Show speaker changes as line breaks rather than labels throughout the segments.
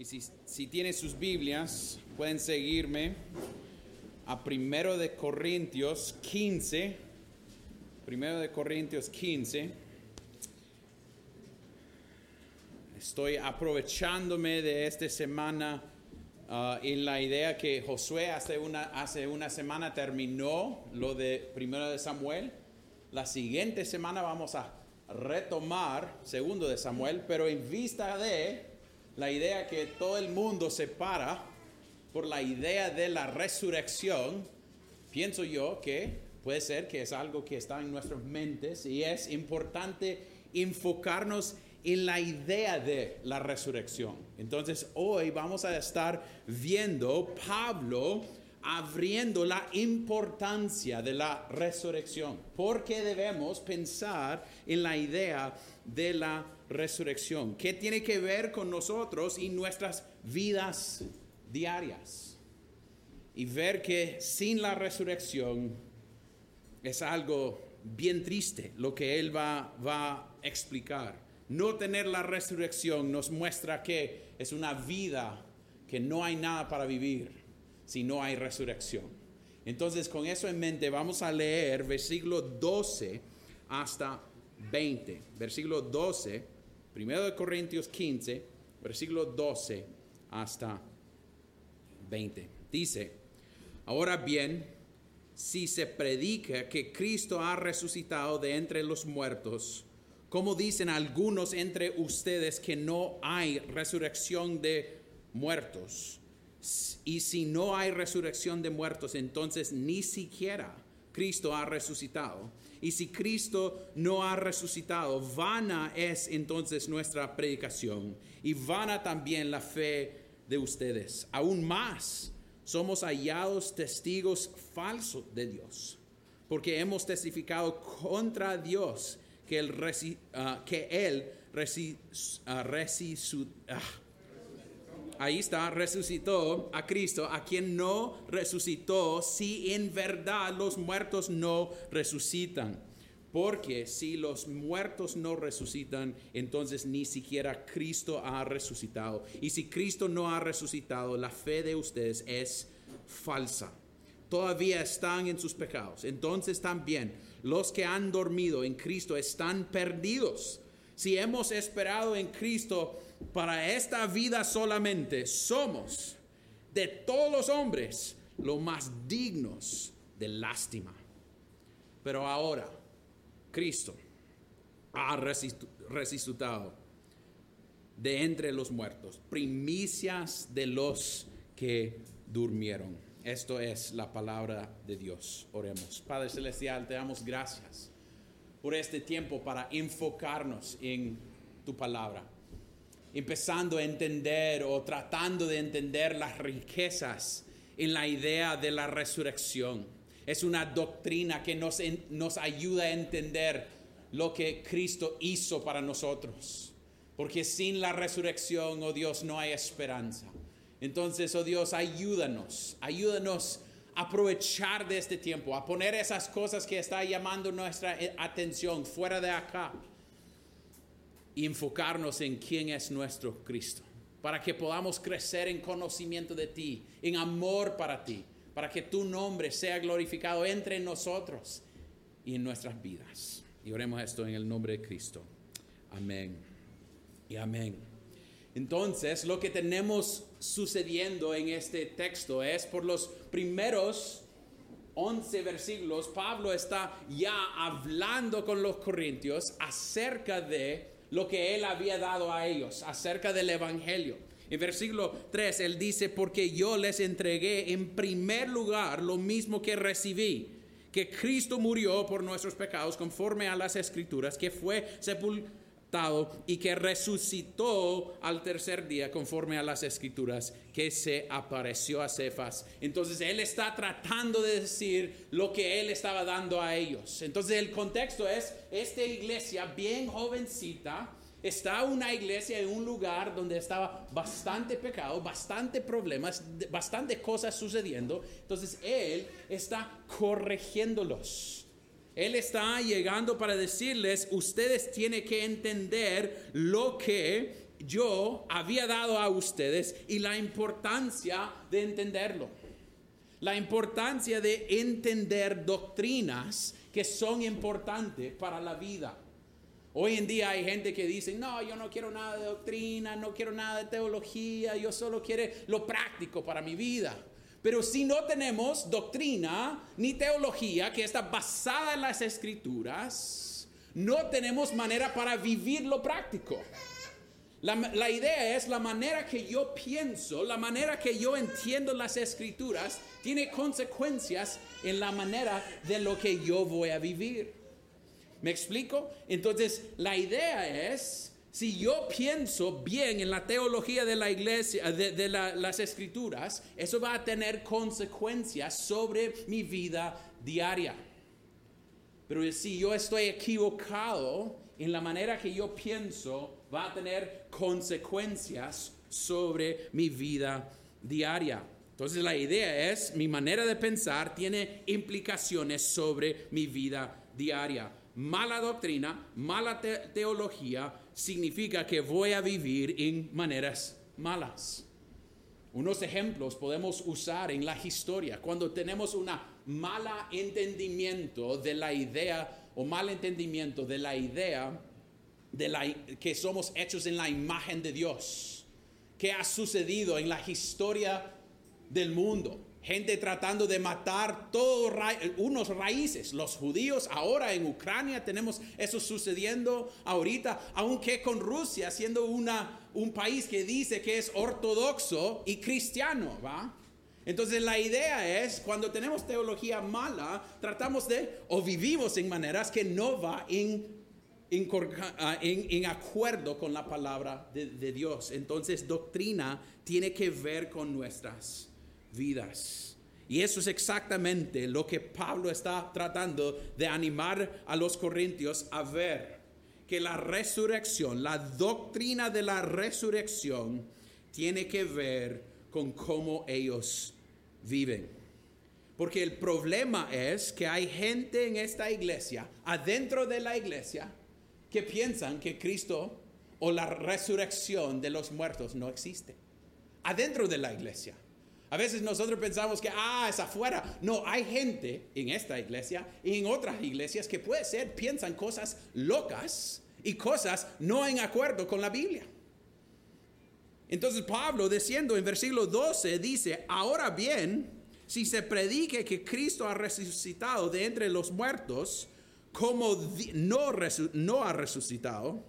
Y si, si tienen sus Biblias, pueden seguirme a Primero de Corintios 15. Primero de Corintios 15. Estoy aprovechándome de esta semana uh, en la idea que Josué hace una, hace una semana terminó lo de Primero de Samuel. La siguiente semana vamos a retomar Segundo de Samuel, pero en vista de la idea que todo el mundo se para por la idea de la resurrección, pienso yo que puede ser que es algo que está en nuestras mentes y es importante enfocarnos en la idea de la resurrección. Entonces hoy vamos a estar viendo Pablo abriendo la importancia de la resurrección. porque debemos pensar en la idea de la resurrección? ¿Qué tiene que ver con nosotros y nuestras vidas diarias? Y ver que sin la resurrección es algo bien triste lo que él va, va a explicar. No tener la resurrección nos muestra que es una vida que no hay nada para vivir si no hay resurrección. Entonces, con eso en mente, vamos a leer versículo 12 hasta 20. Versículo 12, primero de Corintios 15, versículo 12 hasta 20. Dice, ahora bien, si se predica que Cristo ha resucitado de entre los muertos, como dicen algunos entre ustedes que no hay resurrección de muertos, y si no hay resurrección de muertos, entonces ni siquiera Cristo ha resucitado. Y si Cristo no ha resucitado, vana es entonces nuestra predicación y vana también la fe de ustedes. Aún más, somos hallados testigos falsos de Dios, porque hemos testificado contra Dios que Él, uh, que él uh, ahí está, resucitó a Cristo, a quien no resucitó, si en verdad los muertos no resucitan. Porque si los muertos no resucitan, entonces ni siquiera Cristo ha resucitado. Y si Cristo no ha resucitado, la fe de ustedes es falsa. Todavía están en sus pecados. Entonces también los que han dormido en Cristo están perdidos. Si hemos esperado en Cristo, para esta vida solamente somos de todos los hombres los más dignos de lástima. Pero ahora Cristo ha resucitado de entre los muertos, primicias de los que durmieron. Esto es la palabra de Dios. Oremos. Padre Celestial, te damos gracias por este tiempo para enfocarnos en tu palabra empezando a entender o tratando de entender las riquezas en la idea de la resurrección. Es una doctrina que nos, nos ayuda a entender lo que Cristo hizo para nosotros. Porque sin la resurrección, oh Dios, no hay esperanza. Entonces, oh Dios, ayúdanos, ayúdanos aprovechar de este tiempo, a poner esas cosas que está llamando nuestra atención fuera de acá y enfocarnos en quién es nuestro Cristo, para que podamos crecer en conocimiento de ti, en amor para ti, para que tu nombre sea glorificado entre nosotros y en nuestras vidas. Y oremos esto en el nombre de Cristo. Amén. Y amén. Entonces, lo que tenemos sucediendo en este texto es por los primeros 11 versículos, Pablo está ya hablando con los corintios acerca de lo que él había dado a ellos acerca del Evangelio. En versículo 3, él dice, porque yo les entregué en primer lugar lo mismo que recibí, que Cristo murió por nuestros pecados conforme a las escrituras, que fue sepultado y que resucitó al tercer día conforme a las escrituras que se apareció a Cefas. Entonces él está tratando de decir lo que él estaba dando a ellos. Entonces el contexto es, esta iglesia bien jovencita, está una iglesia en un lugar donde estaba bastante pecado, bastante problemas, bastante cosas sucediendo. Entonces él está corrigiéndolos. Él está llegando para decirles, ustedes tienen que entender lo que yo había dado a ustedes y la importancia de entenderlo. La importancia de entender doctrinas que son importantes para la vida. Hoy en día hay gente que dice, no, yo no quiero nada de doctrina, no quiero nada de teología, yo solo quiero lo práctico para mi vida. Pero si no tenemos doctrina ni teología que está basada en las escrituras, no tenemos manera para vivir lo práctico. La, idea es la manera que yo pienso, la manera que yo entiendo las escrituras, tiene consecuencias en la manera de lo que yo voy a vivir. ¿Me explico? Entonces, la idea es, si yo pienso bien en la teología de la iglesia, de, las escrituras, eso va a tener consecuencias sobre mi vida diaria. Pero si yo estoy equivocado en la manera que yo pienso, va a tener consecuencias sobre mi vida diaria. Entonces la idea es, mi manera de pensar tiene implicaciones sobre mi vida diaria. Mala doctrina, mala teología significa que voy a vivir en maneras malas. Unos ejemplos podemos usar en la historia. Cuando tenemos un mala entendimiento de la idea o mal entendimiento de la idea de la, que somos hechos en la imagen de Dios. ¿Qué ha sucedido en la historia del mundo? Gente tratando de matar todos unos raíces. Los judíos ahora en Ucrania tenemos eso sucediendo ahorita, aunque con Rusia siendo una, un país que dice que es ortodoxo y cristiano, ¿va? Entonces la idea es, cuando tenemos teología mala, tratamos de, o vivimos en maneras que no va en Ah, en, acuerdo con la palabra de, Dios. Entonces doctrina tiene que ver con nuestras vidas. Y eso es exactamente lo que Pablo está tratando de animar a los corintios a ver. Que la resurrección, la doctrina de la resurrección tiene que ver con cómo ellos viven. Porque el problema es que hay gente en esta iglesia, adentro de la iglesia, que piensan que Cristo o la resurrección de los muertos no existe. Adentro de la iglesia. A veces nosotros pensamos que, ah, es afuera. No, hay gente en esta iglesia y en otras iglesias que puede ser, piensan cosas locas y cosas no en acuerdo con la Biblia. Entonces Pablo, diciendo en versículo 12, dice, ahora bien, si se predique que Cristo ha resucitado de entre los muertos, como no, no ha resucitado,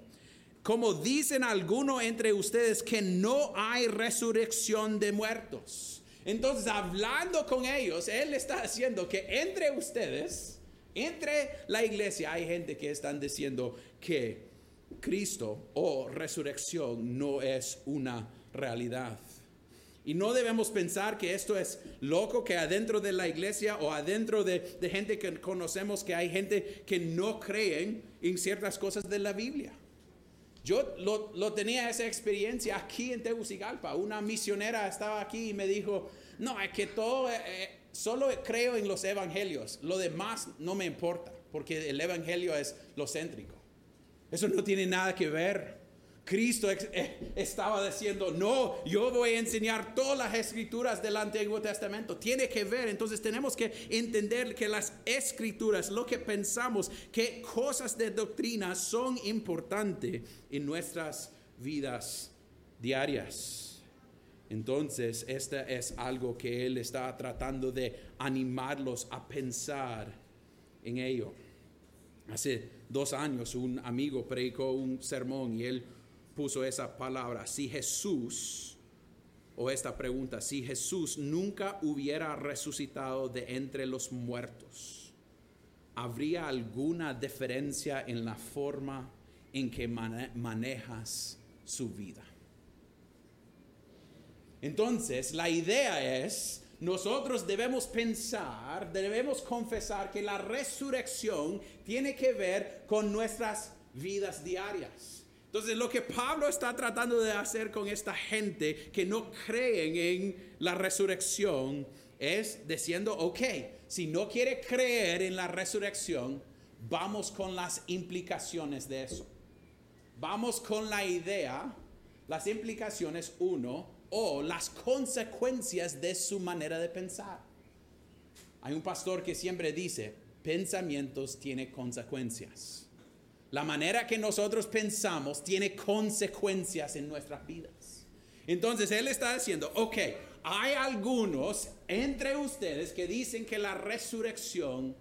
como dicen algunos entre ustedes que no hay resurrección de muertos. Entonces, hablando con ellos, Él está haciendo que entre ustedes, entre la iglesia, hay gente que están diciendo que Cristo o resurrección no es una realidad. Y no debemos pensar que esto es loco, que adentro de la iglesia o adentro de, gente que conocemos que hay gente que no creen en ciertas cosas de la Biblia. Yo lo, tenía esa experiencia aquí en Tegucigalpa. Una misionera estaba aquí y me dijo, no, es que todo, eh, eh, solo creo en los evangelios, lo demás no me importa, porque el evangelio es lo céntrico. Eso no tiene nada que ver Cristo eh, estaba diciendo, no, yo voy a enseñar todas las escrituras del Antiguo Testamento. Tiene que ver, entonces tenemos que entender que las escrituras, lo que pensamos, que cosas de doctrina son importantes en nuestras vidas diarias. Entonces, este es algo que Él está tratando de animarlos a pensar en ello. Hace dos años un amigo predicó un sermón y él puso esa palabra, si Jesús, o esta pregunta, si Jesús nunca hubiera resucitado de entre los muertos, ¿habría alguna diferencia en la forma en que manejas su vida? Entonces, la idea es, nosotros debemos pensar, debemos confesar que la resurrección tiene que ver con nuestras vidas diarias. Entonces lo que Pablo está tratando de hacer con esta gente que no creen en la resurrección es diciendo, ok, si no quiere creer en la resurrección, vamos con las implicaciones de eso. Vamos con la idea las implicaciones, uno, o las consecuencias de su manera de pensar. Hay un pastor que siempre dice, pensamientos tienen consecuencias. La manera que nosotros pensamos tiene consecuencias en nuestras vidas. Entonces él está diciendo, ok, hay algunos entre ustedes que dicen que la resurrección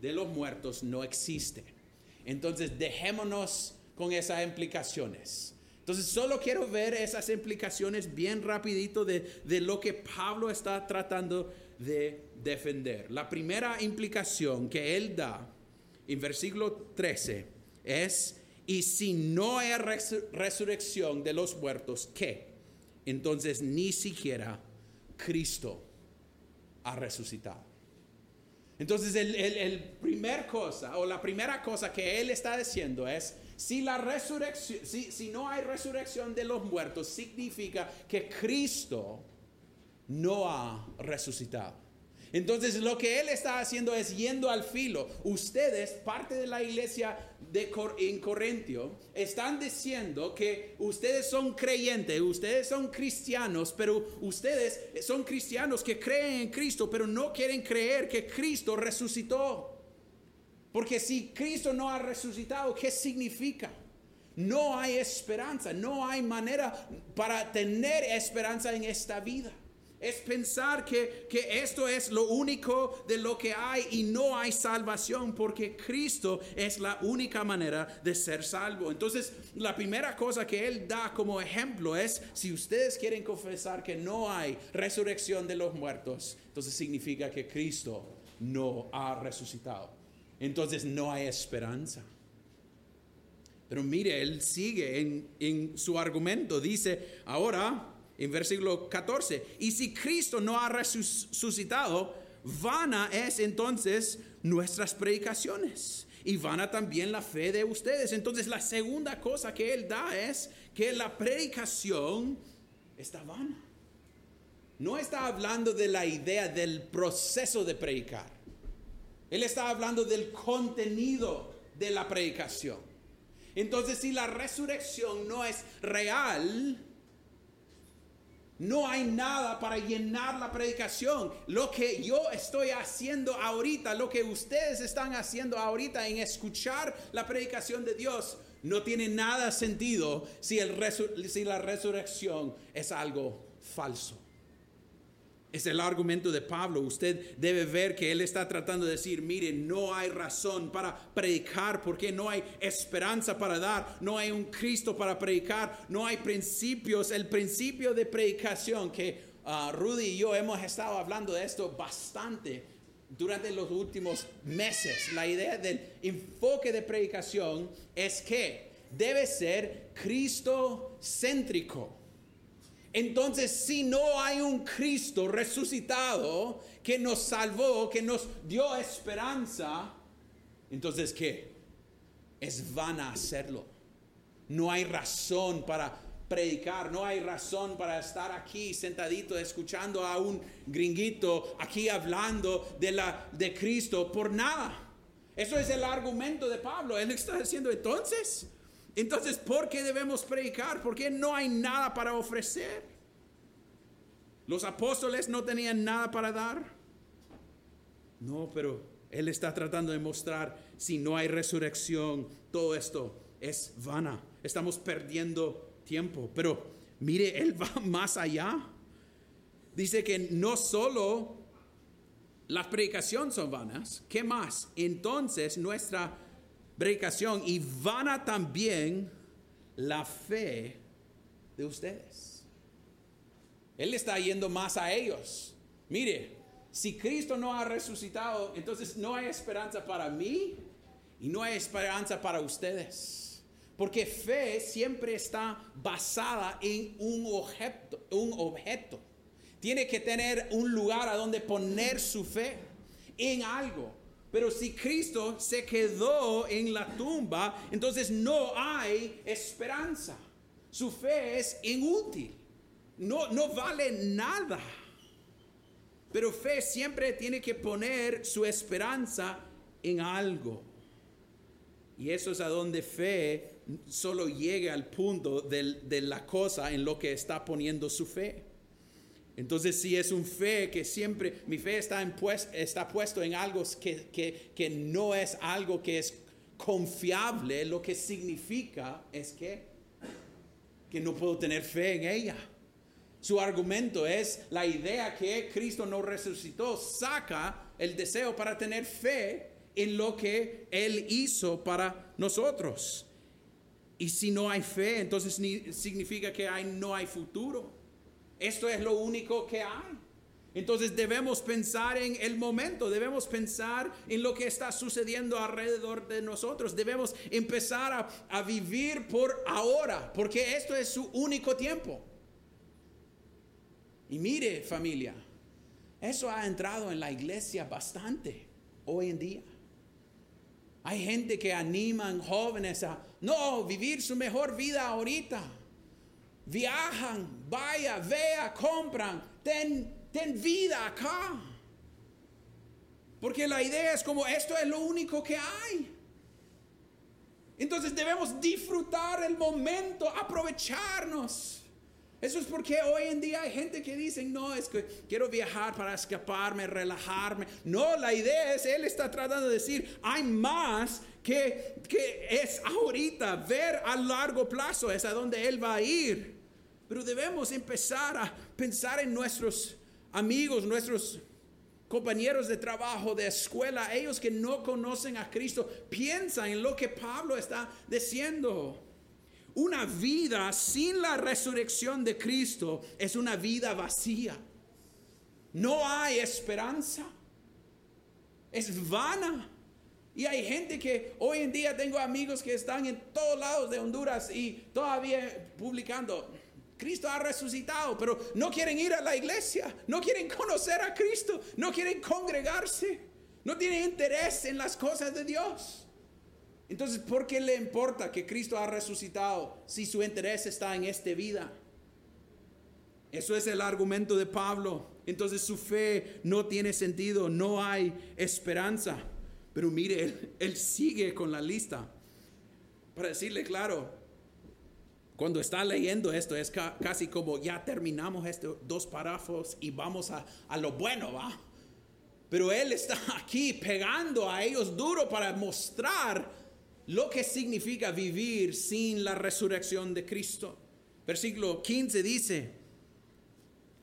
de los muertos no existe. Entonces dejémonos con esas implicaciones. Entonces solo quiero ver esas implicaciones bien rapidito de, de lo que Pablo está tratando de defender. La primera implicación que él da en versículo 13 es, y si no hay resurrección de los muertos, ¿qué? Entonces ni siquiera Cristo ha resucitado. Entonces el, el, primer cosa o la primera cosa que él está diciendo es, si no hay resurrección de los muertos, significa que Cristo no ha resucitado. Entonces lo que él está haciendo es yendo al filo. Ustedes, parte de la iglesia de en Corintio, están diciendo que ustedes son creyentes, ustedes son cristianos, pero ustedes son cristianos que creen en Cristo, pero no quieren creer que Cristo resucitó. Porque si Cristo no ha resucitado, ¿qué significa? No hay esperanza, no hay manera para tener esperanza en esta vida. Es pensar que, que, esto es lo único de lo que hay y no hay salvación porque Cristo es la única manera de ser salvo. Entonces, la primera cosa que Él da como ejemplo es, si ustedes quieren confesar que no hay resurrección de los muertos, entonces significa que Cristo no ha resucitado. Entonces no hay esperanza. Pero mire, Él sigue en, en su argumento. Dice, ahora en versículo 14. Y si Cristo no ha resucitado, vana es entonces nuestras predicaciones y vana también la fe de ustedes. Entonces la segunda cosa que él da es que la predicación está vana. No está hablando de la idea del proceso de predicar. Él está hablando del contenido de la predicación. Entonces si la resurrección no es real, no hay nada para llenar la predicación. Lo que yo estoy haciendo ahorita, lo que ustedes están haciendo ahorita en escuchar la predicación de Dios, no tiene nada sentido si, si la resurrección es algo falso. Es el argumento de Pablo. Usted debe ver que él está tratando de decir, mire, no hay razón para predicar porque no hay esperanza para dar, no hay un Cristo para predicar, no hay principios. El principio de predicación que uh, Rudy y yo hemos estado hablando de esto bastante durante los últimos meses. La idea del enfoque de predicación es que debe ser Cristo céntrico. Entonces, si no hay un Cristo resucitado que nos salvó, que nos dio esperanza, entonces ¿qué? Es vana hacerlo. No hay razón para predicar, no hay razón para estar aquí sentadito escuchando a un gringuito aquí hablando de la de Cristo por nada. Eso es el argumento de Pablo. Él está diciendo entonces, entonces, ¿por qué debemos predicar? Porque no hay nada para ofrecer. Los apóstoles no tenían nada para dar. No, pero Él está tratando de mostrar, si no hay resurrección, todo esto es vana. Estamos perdiendo tiempo. Pero mire, Él va más allá. Dice que no solo las predicaciones son vanas, ¿qué más? Entonces nuestra y vana también la fe de ustedes. Él está yendo más a ellos. Mire, si Cristo no ha resucitado, entonces no hay esperanza para mí y no hay esperanza para ustedes. Porque fe siempre está basada en un objeto, un objeto. Tiene que tener un lugar a donde poner su fe en algo. Pero si Cristo se quedó en la tumba, entonces no hay esperanza. Su fe es inútil. No, no vale nada. Pero fe siempre tiene que poner su esperanza en algo. Y eso es a donde fe solo llega al punto de la cosa en lo que está poniendo su fe. Entonces, si es un fe que siempre, mi fe está, está puesto en algo que, que, que no es algo que es confiable, lo que significa es que, que no puedo tener fe en ella. Su argumento es la idea que Cristo no resucitó, saca el deseo para tener fe en lo que Él hizo para nosotros. Y si no hay fe, entonces significa que hay, no hay futuro. Esto es lo único que hay. Entonces debemos pensar en el momento, debemos pensar en lo que está sucediendo alrededor de nosotros, debemos empezar a, a, vivir por ahora, porque esto es su único tiempo. Y mire familia, eso ha entrado en la iglesia bastante hoy en día. Hay gente que animan jóvenes a no vivir su mejor vida ahorita. Viajan, vaya, vea, compran, ten, ten vida acá. Porque la idea es como esto es lo único que hay. Entonces debemos disfrutar el momento, aprovecharnos. Eso es porque hoy en día hay gente que dice, no, es que quiero viajar para escaparme, relajarme. No, la idea es, él está tratando de decir, hay más que, que es ahorita, ver a largo plazo, es a donde él va a ir. Pero debemos empezar a pensar en nuestros amigos, nuestros compañeros de trabajo, de escuela, ellos que no conocen a Cristo, piensan en lo que Pablo está diciendo. Una vida sin la resurrección de Cristo es una vida vacía. No hay esperanza. Es vana. Y hay gente que hoy en día tengo amigos que están en todos lados de Honduras y todavía publicando, Cristo ha resucitado, pero no quieren ir a la iglesia, no quieren conocer a Cristo, no quieren congregarse, no tienen interés en las cosas de Dios. Entonces, ¿por qué le importa que Cristo ha resucitado si su interés está en esta vida? Eso es el argumento de Pablo. Entonces su fe no tiene sentido, no hay esperanza. Pero mire, él, sigue con la lista. Para decirle claro, cuando está leyendo esto es casi como ya terminamos estos dos párrafos y vamos a, a lo bueno, ¿va? Pero él está aquí pegando a ellos duro para mostrar lo que significa vivir sin la resurrección de Cristo. Versículo 15 dice,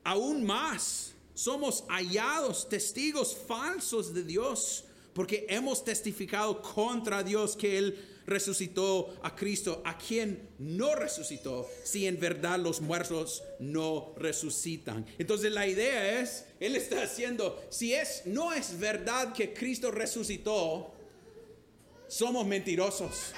aún más somos hallados testigos falsos de Dios porque hemos testificado contra Dios que Él resucitó a Cristo, a quien no resucitó, si en verdad los muertos no resucitan. Entonces la idea es, Él está haciendo, si es, no es verdad que Cristo resucitó, somos mentirosos.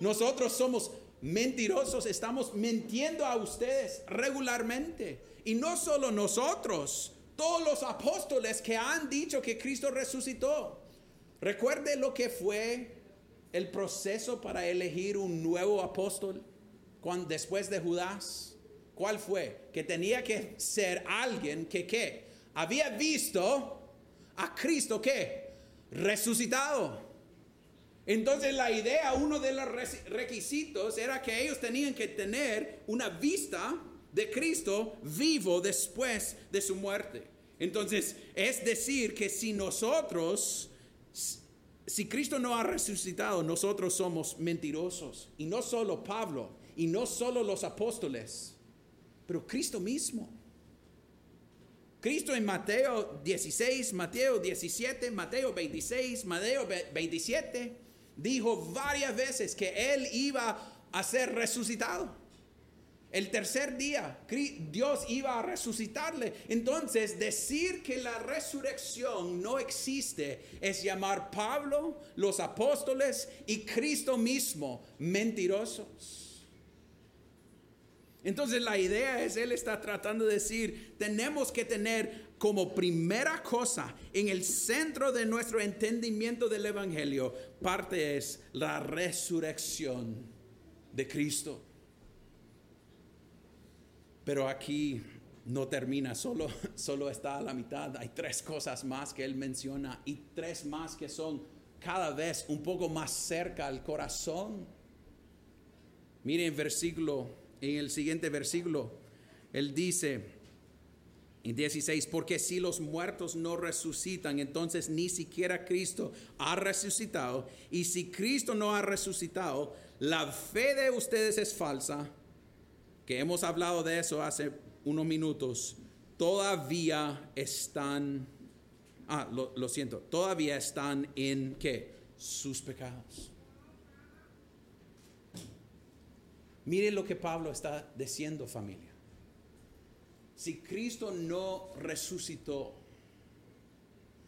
Nosotros somos mentirosos, estamos mintiendo a ustedes regularmente. Y no solo nosotros, todos los apóstoles que han dicho que Cristo resucitó. Recuerde lo que fue el proceso para elegir un nuevo apóstol cuando, después de Judas. ¿Cuál fue? Que tenía que ser alguien que ¿qué? había visto a Cristo que resucitado. Entonces la idea, uno de los requisitos era que ellos tenían que tener una vista de Cristo vivo después de su muerte. Entonces, es decir, que si nosotros, si Cristo no ha resucitado, nosotros somos mentirosos. Y no solo Pablo, y no solo los apóstoles, pero Cristo mismo. Cristo en Mateo 16, Mateo 17, Mateo 26, Mateo 27 dijo varias veces que él iba a ser resucitado. El tercer día Dios iba a resucitarle. Entonces decir que la resurrección no existe es llamar Pablo, los apóstoles y Cristo mismo mentirosos. Entonces la idea es, Él está tratando de decir, tenemos que tener como primera cosa en el centro de nuestro entendimiento del Evangelio, parte es la resurrección de Cristo. Pero aquí no termina, solo, solo está la mitad. Hay tres cosas más que Él menciona y tres más que son cada vez un poco más cerca al corazón. Miren versículo, en el siguiente versículo, él dice, en 16, porque si los muertos no resucitan, entonces ni siquiera Cristo ha resucitado. Y si Cristo no ha resucitado, la fe de ustedes es falsa, que hemos hablado de eso hace unos minutos. Todavía están, ah, lo, siento, todavía están en qué? Sus pecados. Mire lo que Pablo está diciendo, familia si Cristo no resucitó,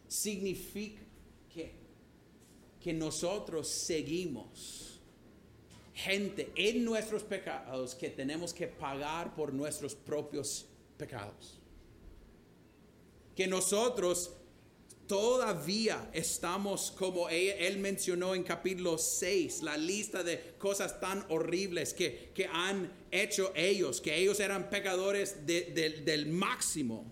significa que, que nosotros seguimos gente en nuestros pecados que tenemos que pagar por nuestros propios pecados. Que nosotros todavía estamos como él, mencionó en capítulo 6, la lista de cosas tan horribles que, que han hecho ellos, que ellos eran pecadores del máximo.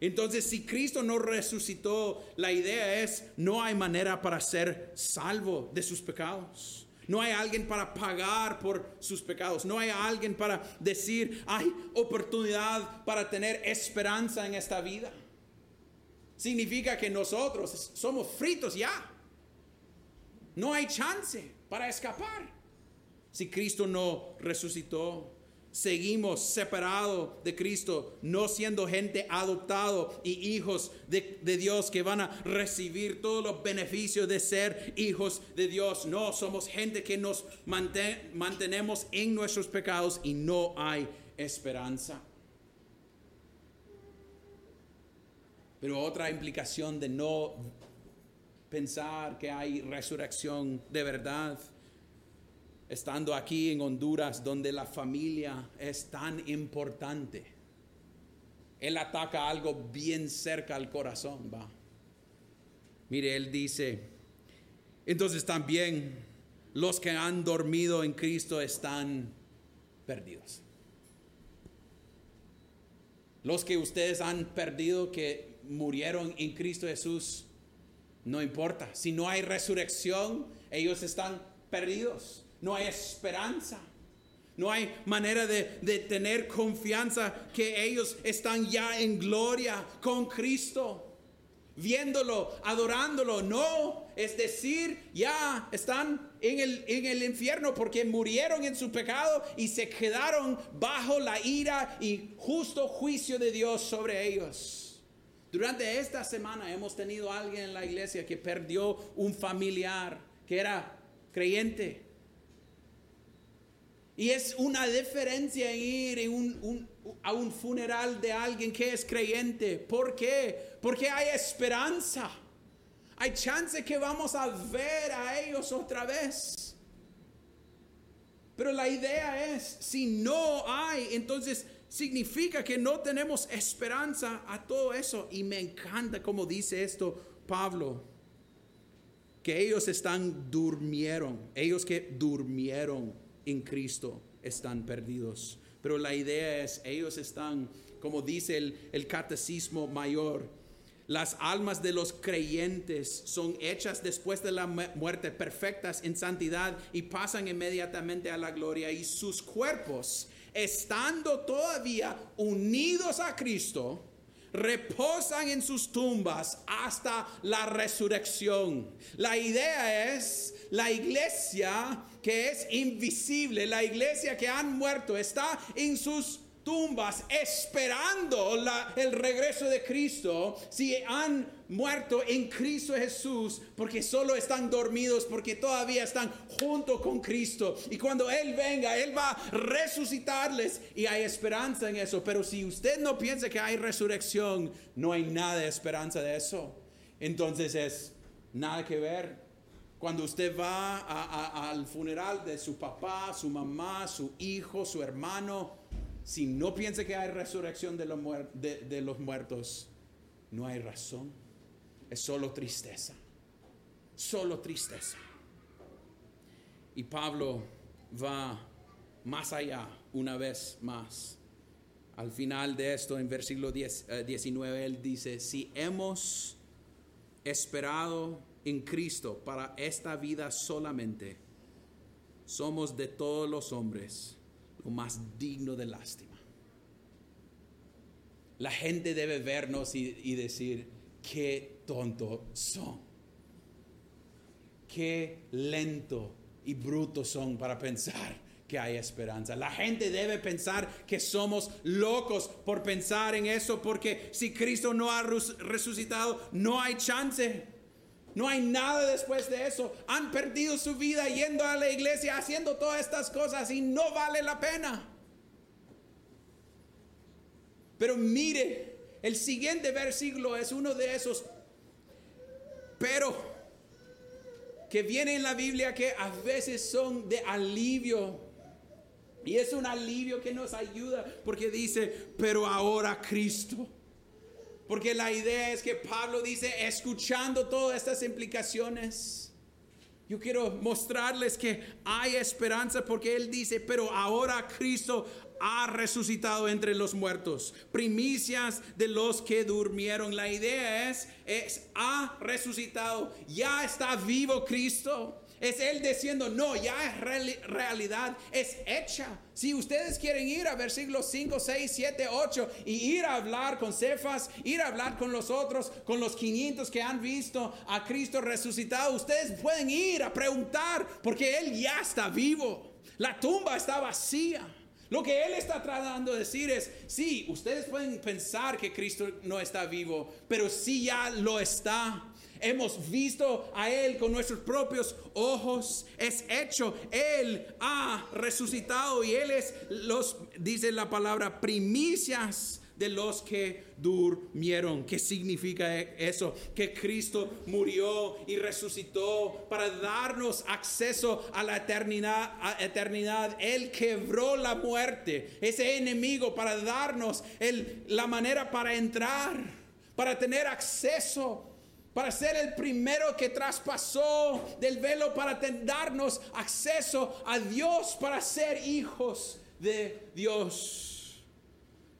Entonces, si Cristo no resucitó, la idea es, no hay manera para ser salvo de sus pecados. No hay alguien para pagar por sus pecados. No hay alguien para decir, hay oportunidad para tener esperanza en esta vida significa que nosotros somos fritos ya. No hay chance para escapar. Si Cristo no resucitó, seguimos separados de Cristo, no siendo gente adoptado y hijos de, de, Dios que van a recibir todos los beneficios de ser hijos de Dios. No, somos gente que nos mantenemos en nuestros pecados y no hay esperanza. Pero otra implicación de no pensar que hay resurrección de verdad, estando aquí en Honduras, donde la familia es tan importante, él ataca algo bien cerca al corazón, va. Mire, él dice, entonces también los que han dormido en Cristo están perdidos. Los que ustedes han perdido, que murieron en Cristo Jesús, no importa. Si no hay resurrección, ellos están perdidos. No hay esperanza. No hay manera de, tener confianza que ellos están ya en gloria con Cristo viéndolo, adorándolo. No, es decir, ya están en el, en el infierno porque murieron en su pecado y se quedaron bajo la ira y justo juicio de Dios sobre ellos. Durante esta semana hemos tenido alguien en la iglesia que perdió un familiar que era creyente. Y es una diferencia en ir a un funeral de alguien que es creyente. ¿Por qué? Porque hay esperanza. Hay chance que vamos a ver a ellos otra vez. Pero la idea es, si no hay, entonces significa que no tenemos esperanza a todo eso. Y me encanta como dice esto Pablo, que ellos están durmieron, ellos que durmieron en Cristo están perdidos. Pero la idea es, ellos están, como dice el, el catecismo mayor, las almas de los creyentes son hechas después de la muerte perfectas en santidad y pasan inmediatamente a la gloria y sus cuerpos estando todavía unidos a Cristo, reposan en sus tumbas hasta la resurrección. La idea es la iglesia que es invisible, la iglesia que han muerto, está en sus tumbas esperando el regreso de Cristo, si han muerto en Cristo Jesús, porque solo están dormidos, porque todavía están junto con Cristo. Y cuando Él venga, Él va a resucitarles y hay esperanza en eso. Pero si usted no piensa que hay resurrección, no hay nada de esperanza de eso. Entonces es nada que ver. Cuando usted va al funeral de su papá, su mamá, su hijo, su hermano, si no piensa que hay resurrección de los, muertos, no hay razón. Es solo tristeza. Solo tristeza. Y Pablo va más allá una vez más. Al final de esto, en versículo 10, 19, eh, él dice, si hemos esperado en Cristo para esta vida solamente, somos de todos los hombres lo más digno de lástima. La gente debe vernos y, decir, qué tontos son. Qué lento y brutos son para pensar que hay esperanza. La gente debe pensar que somos locos por pensar en eso, porque si Cristo no ha resucitado, no hay chance. No hay nada después de eso. Han perdido su vida yendo a la iglesia, haciendo todas estas cosas y no vale la pena. Pero mire, el siguiente versículo es uno de esos. Pero que viene en la Biblia que a veces son de alivio y es un alivio que nos ayuda porque dice, pero ahora Cristo. Porque la idea es que Pablo dice, escuchando todas estas implicaciones, yo quiero mostrarles que hay esperanza porque Él dice, pero ahora Cristo ha resucitado entre los muertos, primicias de los que durmieron. La idea es, es, ha resucitado, ya está vivo Cristo. Es Él diciendo, no, ya es realidad, es hecha. Si ustedes quieren ir a versículos 5, 6, 7, 8 y ir a hablar con Cefas, ir a hablar con los otros, con los 500 que han visto a Cristo resucitado, ustedes pueden ir a preguntar porque Él ya está vivo. La tumba está vacía. Lo que Él está tratando de decir es, sí, ustedes pueden pensar que Cristo no está vivo, pero sí ya lo está. Hemos visto a Él con nuestros propios ojos. Es hecho. Él ha resucitado y Él es los, dice la palabra, primicias de los que durmieron. ¿Qué significa eso? Que Cristo murió y resucitó para darnos acceso a la eternidad. Eternidad. Él quebró la muerte, ese enemigo, para darnos el, la manera para entrar, para tener acceso para ser el primero que traspasó del velo para darnos acceso a Dios, para ser hijos de Dios.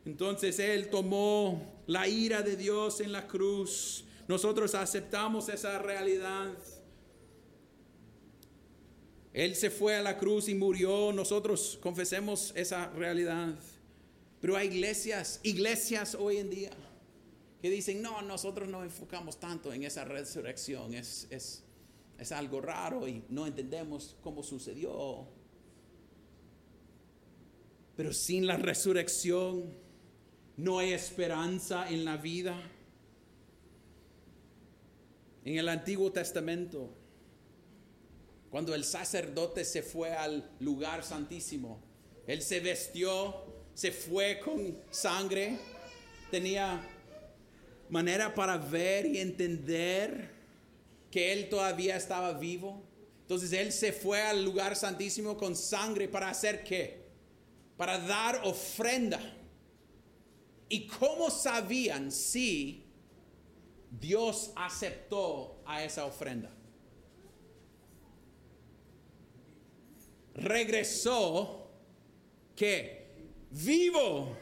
Entonces Él tomó la ira de Dios en la cruz. Nosotros aceptamos esa realidad. Él se fue a la cruz y murió. Nosotros confesemos esa realidad. Pero hay iglesias, iglesias hoy en día que dicen, no, nosotros no enfocamos tanto en esa resurrección, es, es, es algo raro y no entendemos cómo sucedió. Pero sin la resurrección no hay esperanza en la vida. En el Antiguo Testamento, cuando el sacerdote se fue al lugar santísimo, él se vestió, se fue con sangre, tenía manera para ver y entender que Él todavía estaba vivo. Entonces Él se fue al lugar santísimo con sangre para hacer qué? Para dar ofrenda. ¿Y cómo sabían si Dios aceptó a esa ofrenda? Regresó que vivo.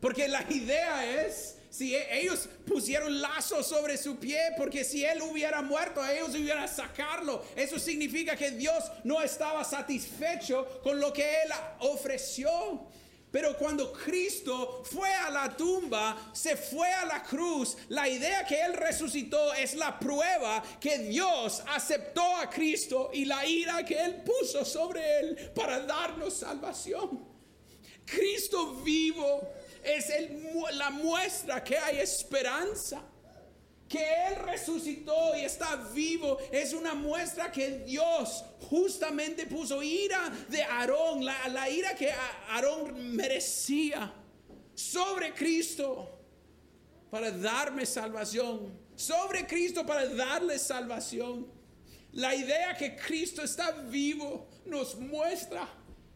Porque la idea es si e, ellos pusieron lazo sobre su pie, porque si él hubiera muerto, ellos hubieran sacarlo. Eso significa que Dios no estaba satisfecho con lo que él ofreció. Pero cuando Cristo fue a la tumba, se fue a la cruz, la idea que Él resucitó es la prueba que Dios aceptó a Cristo y la ira que Él puso sobre Él para darnos salvación. Cristo vivo es la muestra que hay esperanza. Que Él resucitó y está vivo es una muestra que Dios justamente puso ira de Aarón, la, la ira que Aarón merecía sobre Cristo para darme salvación, sobre Cristo para darle salvación. La idea que Cristo está vivo nos muestra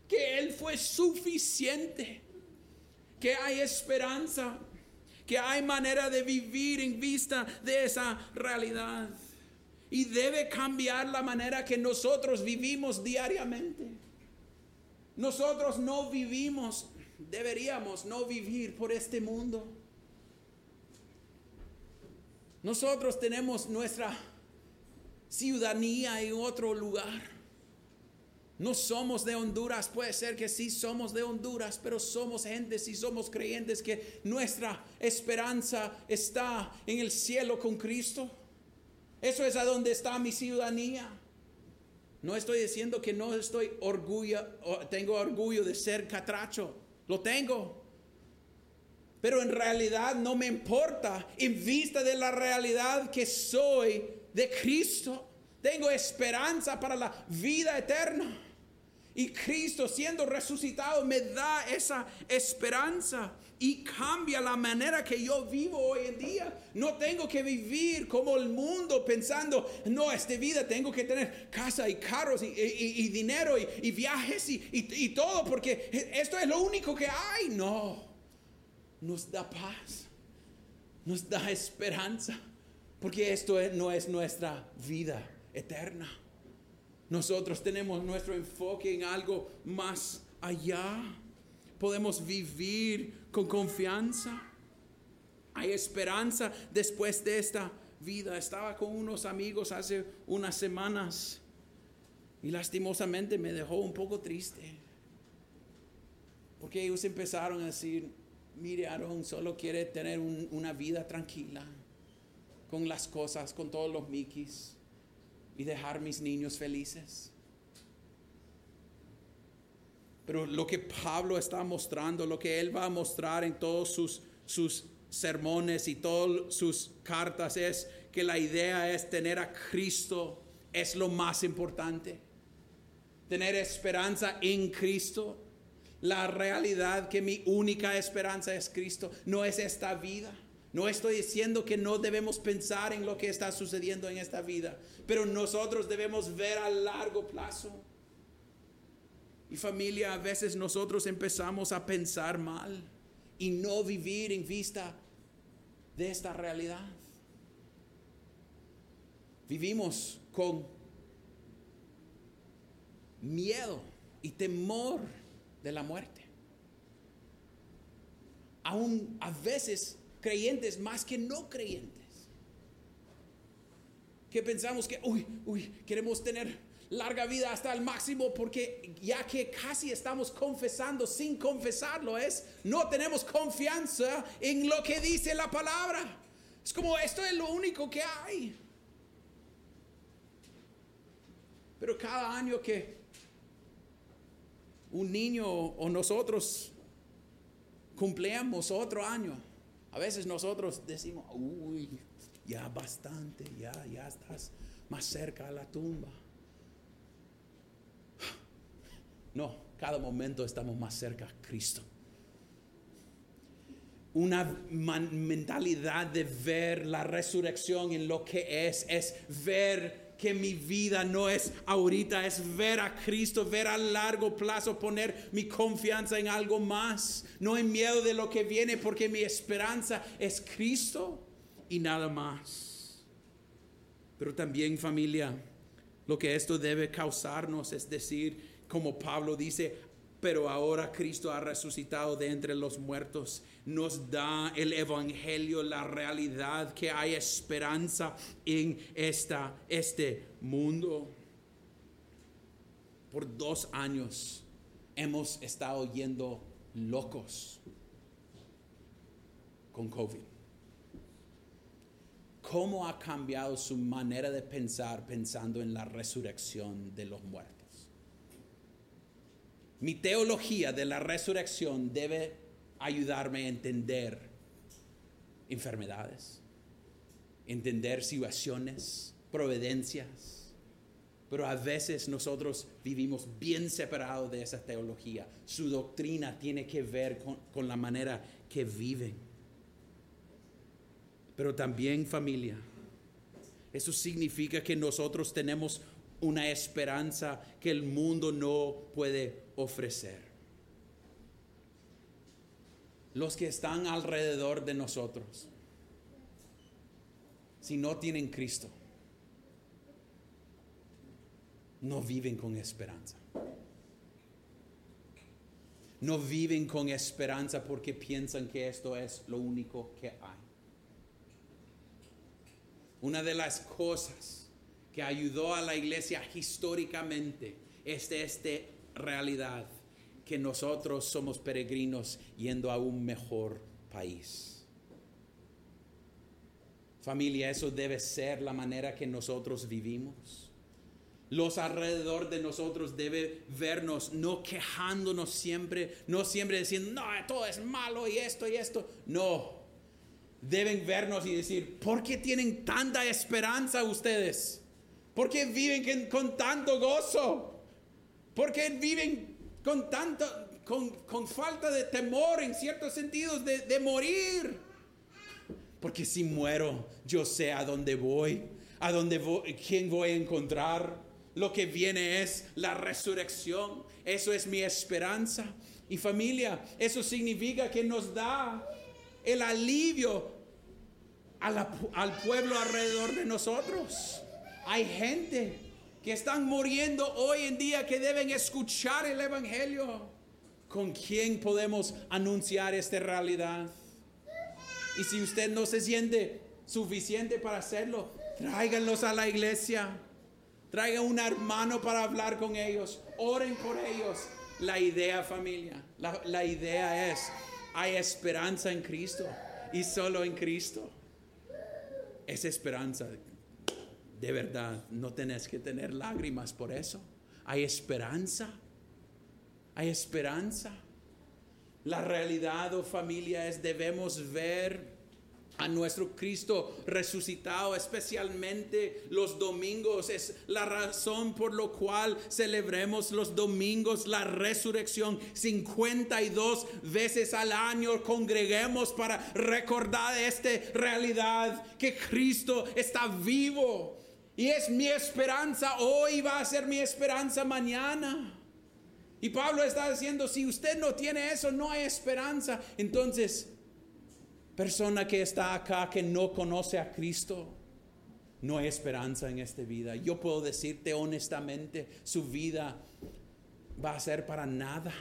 que Él fue suficiente que hay esperanza, que hay manera de vivir en vista de esa realidad. Y debe cambiar la manera que nosotros vivimos diariamente. Nosotros no vivimos, deberíamos no vivir por este mundo. Nosotros tenemos nuestra ciudadanía en otro lugar. No somos de Honduras, puede ser que sí somos de Honduras, pero somos gente, si somos creyentes, que nuestra esperanza está en el cielo con Cristo. Eso es a donde está mi ciudadanía. No estoy diciendo que no estoy orgullo, tengo orgullo de ser catracho, lo tengo. Pero en realidad no me importa en vista de la realidad que soy de Cristo. Tengo esperanza para la vida eterna. Y Cristo siendo resucitado me da esa esperanza y cambia la manera que yo vivo hoy en día. No tengo que vivir como el mundo pensando, no, esta vida tengo que tener casa y carros y, dinero y, viajes y todo, porque esto es lo único que hay. No, nos da paz, nos da esperanza, porque esto no es nuestra vida eterna. Nosotros tenemos nuestro enfoque en algo más allá. Podemos vivir con confianza. Hay esperanza después de esta vida. Estaba con unos amigos hace unas semanas y lastimosamente me dejó un poco triste. Porque ellos empezaron a decir, mire Aaron, solo quiere tener una vida tranquila con las cosas, con todos los mikis y dejar mis niños felices. Pero lo que Pablo está mostrando, lo que él va a mostrar en todos sus, sus sermones y todas sus cartas es que la idea es tener a Cristo es lo más importante. Tener esperanza en Cristo. La realidad que mi única esperanza es Cristo, no es esta vida. No estoy diciendo que no debemos pensar en lo que está sucediendo en esta vida, pero nosotros debemos ver a largo plazo. Y familia, a veces nosotros empezamos a pensar mal y no vivir en vista de esta realidad. Vivimos con miedo y temor de la muerte. Aún a veces creyentes más que no creyentes. Que pensamos que, uy, uy, queremos tener larga vida hasta el máximo porque ya que casi estamos confesando sin confesarlo es, no tenemos confianza en lo que dice la palabra. Es como, esto es lo único que hay. Pero cada año que un niño o nosotros cumpleamos otro año, a veces nosotros decimos, uy, ya bastante, ya, ya estás más cerca a la tumba. No, cada momento estamos más cerca a Cristo. Una mentalidad de ver la resurrección en lo que es, es ver que mi vida no es ahorita, es ver a Cristo, ver a largo plazo, poner mi confianza en algo más, no en miedo de lo que viene, porque mi esperanza es Cristo y nada más. Pero también familia, lo que esto debe causarnos es decir, como Pablo dice, pero ahora Cristo ha resucitado de entre los muertos. Nos da el Evangelio la realidad que hay esperanza en esta, este mundo. Por dos años hemos estado yendo locos con COVID. ¿Cómo ha cambiado su manera de pensar pensando en la resurrección de los muertos? Mi teología de la resurrección debe ayudarme a entender enfermedades, entender situaciones, providencias. Pero a veces nosotros vivimos bien separados de esa teología. Su doctrina tiene que ver con, con la manera que viven. Pero también familia. Eso significa que nosotros tenemos una esperanza que el mundo no puede ofrecer. Los que están alrededor de nosotros, si no tienen Cristo, no viven con esperanza. No viven con esperanza porque piensan que esto es lo único que hay. Una de las cosas que ayudó a la iglesia históricamente es esta realidad, que nosotros somos peregrinos yendo a un mejor país. Familia, eso debe ser la manera que nosotros vivimos. Los alrededor de nosotros debe vernos no quejándonos siempre, no siempre diciendo, no, todo es malo y esto y esto. No, deben vernos y decir, ¿por qué tienen tanta esperanza ustedes? ¿Por qué viven con tanto gozo? ¿Por qué viven con tanto, con, falta de temor en ciertos sentidos de, de morir? Porque si muero, yo sé a dónde voy, a dónde voy, quién voy a encontrar. Lo que viene es la resurrección. Eso es mi esperanza. Y familia, eso significa que nos da el alivio al pueblo alrededor de nosotros. Hay gente que están muriendo hoy en día que deben escuchar el Evangelio. ¿Con quién podemos anunciar esta realidad? Y si usted no se siente suficiente para hacerlo, tráiganlos a la iglesia. Traigan un hermano para hablar con ellos. Oren por ellos. La idea, familia, la, la idea es, hay esperanza en Cristo y solo en Cristo. Esa esperanza, de verdad, no tenés que tener lágrimas por eso. Hay esperanza. Hay esperanza. La realidad, oh familia, es debemos ver a nuestro Cristo resucitado, especialmente los domingos. Es la razón por lo cual celebremos los domingos la resurrección. 52 veces al año congreguemos para recordar esta realidad que Cristo está vivo. Y es mi esperanza hoy, va a ser mi esperanza mañana. Y Pablo está diciendo, si usted no tiene eso, no hay esperanza. Entonces, persona que está acá que no conoce a Cristo, no hay esperanza en esta vida. Yo puedo decirte honestamente, su vida va a ser para nada.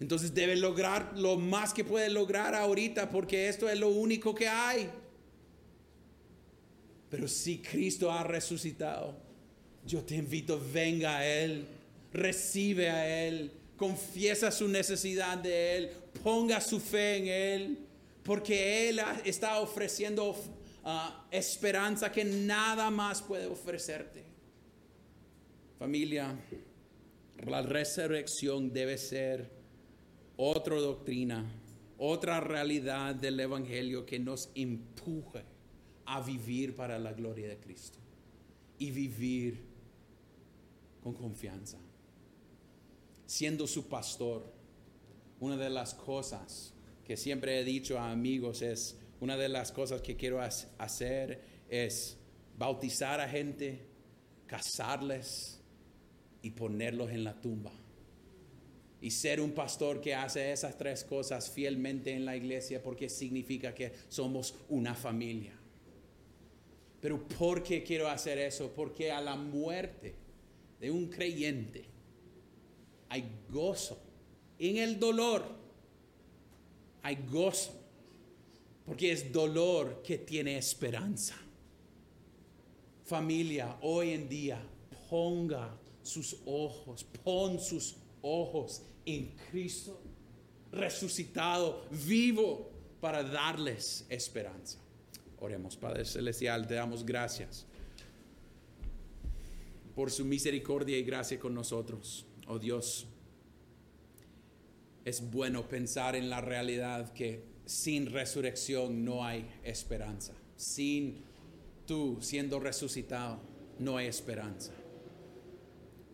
Entonces debe lograr lo más que puede lograr ahorita porque esto es lo único que hay. Pero si Cristo ha resucitado, yo te invito, venga a Él, recibe a Él, confiesa su necesidad de Él, ponga su fe en Él, porque Él está ofreciendo ah, esperanza que nada más puede ofrecerte. Familia, la resurrección debe ser otra doctrina, otra realidad del Evangelio que nos empuje a vivir para la gloria de Cristo y vivir con confianza. Siendo su pastor, una de las cosas que siempre he dicho a amigos es, una de las cosas que quiero hacer es bautizar a gente, casarles y ponerlos en la tumba. Y ser un pastor que hace esas tres cosas fielmente en la iglesia porque significa que somos una familia. Pero ¿por qué quiero hacer eso? Porque a la muerte de un creyente hay gozo en el dolor hay gozo, porque es dolor que tiene esperanza. Familia, hoy en día, ponga sus ojos, pon sus ojos en Cristo resucitado, vivo, para darles esperanza. Oremos, Padre Celestial, te damos gracias por su misericordia y gracia con nosotros. Oh Dios, es bueno pensar en la realidad que sin resurrección no hay esperanza. Sin tú siendo resucitado, no hay esperanza.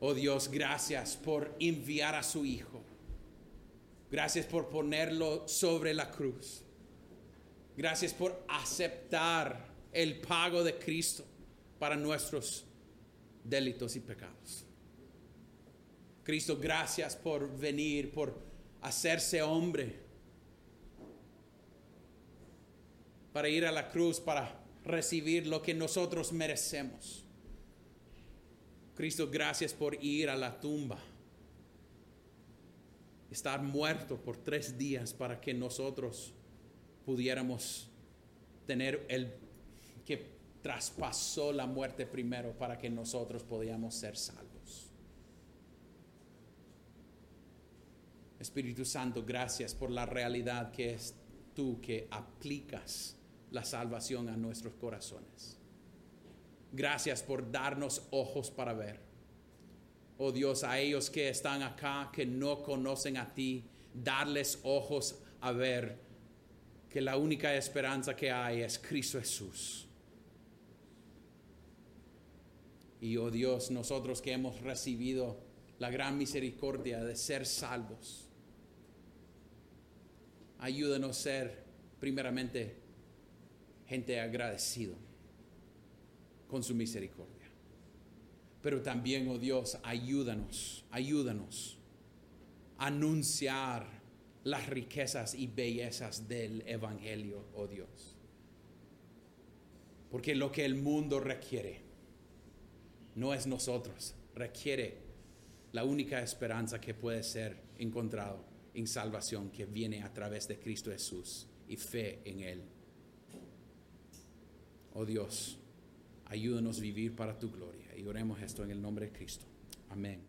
Oh Dios, gracias por enviar a su Hijo. Gracias por ponerlo sobre la cruz. Gracias por aceptar el pago de Cristo para nuestros delitos y pecados. Cristo, gracias por venir, por hacerse hombre, para ir a la cruz, para recibir lo que nosotros merecemos. Cristo, gracias por ir a la tumba, estar muerto por tres días para que nosotros pudiéramos tener el que traspasó la muerte primero para que nosotros podíamos ser salvos. Espíritu Santo, gracias por la realidad que es tú que aplicas la salvación a nuestros corazones. Gracias por darnos ojos para ver. Oh Dios, a ellos que están acá, que no conocen a ti, darles ojos a ver que la única esperanza que hay es Cristo Jesús. Y oh Dios, nosotros que hemos recibido la gran misericordia de ser salvos, ayúdanos a ser primeramente gente agradecido con su misericordia. Pero también, oh Dios, ayúdanos, ayúdanos a anunciar las riquezas y bellezas del Evangelio, oh Dios. Porque lo que el mundo requiere no es nosotros, requiere la única esperanza que puede ser encontrado en salvación que viene a través de Cristo Jesús y fe en Él. Oh Dios, ayúdanos a vivir para tu gloria y oremos esto en el nombre de Cristo. Amén.